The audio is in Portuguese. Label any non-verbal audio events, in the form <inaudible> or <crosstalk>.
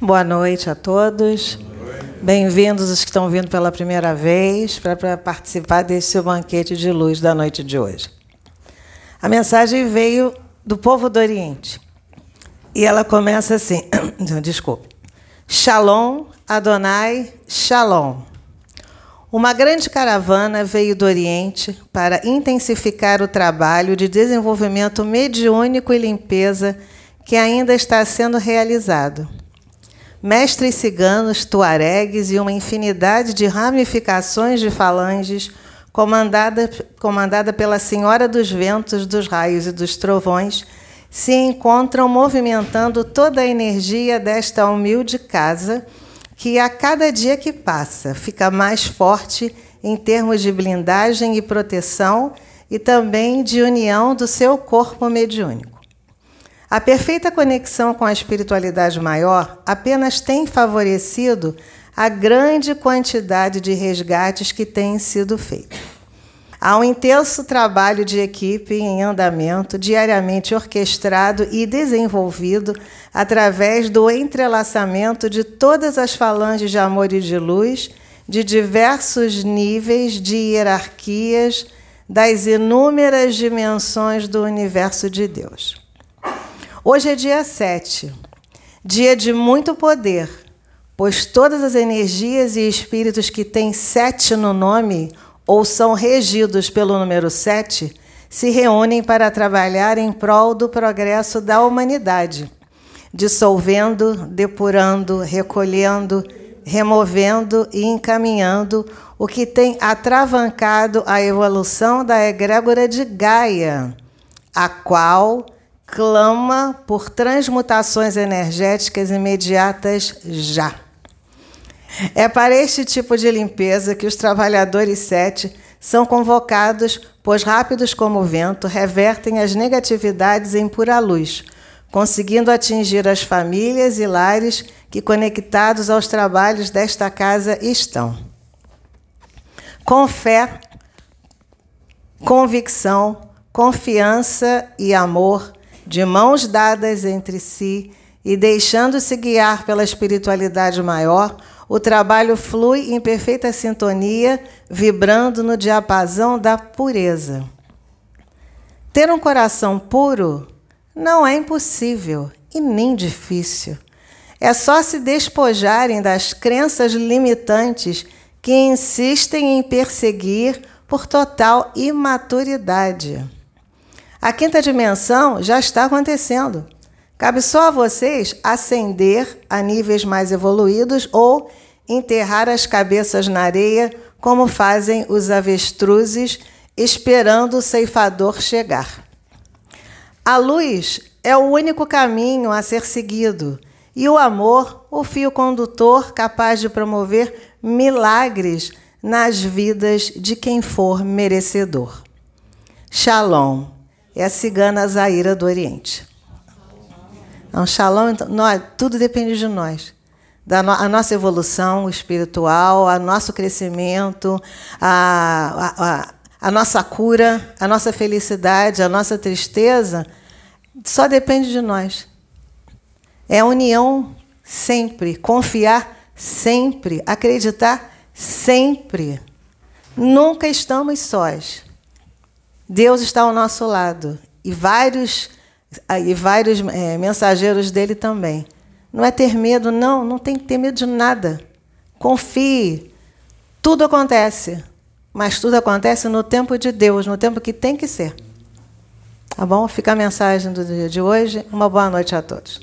Boa noite a todos. Bem-vindos os que estão vindo pela primeira vez para participar desse banquete de luz da noite de hoje. A mensagem veio do povo do Oriente. E ela começa assim: <coughs> desculpe. Shalom, Adonai, Shalom. Uma grande caravana veio do Oriente para intensificar o trabalho de desenvolvimento mediúnico e limpeza que ainda está sendo realizado. Mestres ciganos, tuaregues e uma infinidade de ramificações de falanges, comandada, comandada pela Senhora dos Ventos, dos Raios e dos Trovões, se encontram movimentando toda a energia desta humilde casa que a cada dia que passa fica mais forte em termos de blindagem e proteção e também de união do seu corpo mediúnico. A perfeita conexão com a espiritualidade maior apenas tem favorecido a grande quantidade de resgates que têm sido feitos. Há um intenso trabalho de equipe em andamento, diariamente orquestrado e desenvolvido através do entrelaçamento de todas as falanges de amor e de luz, de diversos níveis de hierarquias, das inúmeras dimensões do universo de Deus. Hoje é dia 7, dia de muito poder, pois todas as energias e espíritos que têm sete no nome ou são regidos pelo número 7, se reúnem para trabalhar em prol do progresso da humanidade, dissolvendo, depurando, recolhendo, removendo e encaminhando o que tem atravancado a evolução da egrégora de Gaia, a qual clama por transmutações energéticas imediatas já. É para este tipo de limpeza que os trabalhadores sete são convocados, pois rápidos como o vento revertem as negatividades em pura luz, conseguindo atingir as famílias e lares que, conectados aos trabalhos desta casa, estão. Com fé, convicção, confiança e amor, de mãos dadas entre si e deixando-se guiar pela espiritualidade maior, o trabalho flui em perfeita sintonia, vibrando no diapasão da pureza. Ter um coração puro não é impossível e nem difícil. É só se despojarem das crenças limitantes que insistem em perseguir por total imaturidade. A quinta dimensão já está acontecendo. Cabe só a vocês ascender a níveis mais evoluídos ou enterrar as cabeças na areia, como fazem os avestruzes, esperando o ceifador chegar. A luz é o único caminho a ser seguido, e o amor, o fio condutor capaz de promover milagres nas vidas de quem for merecedor. Shalom é a cigana Zaira do Oriente. Então, shalom, então, nós, tudo depende de nós. Da no, a nossa evolução espiritual, a nosso crescimento, a, a, a, a nossa cura, a nossa felicidade, a nossa tristeza, só depende de nós. É a união sempre, confiar sempre, acreditar sempre. Nunca estamos sós. Deus está ao nosso lado e vários e vários é, mensageiros dele também. Não é ter medo, não, não tem que ter medo de nada. Confie. Tudo acontece, mas tudo acontece no tempo de Deus, no tempo que tem que ser. Tá bom? Fica a mensagem do dia de hoje. Uma boa noite a todos.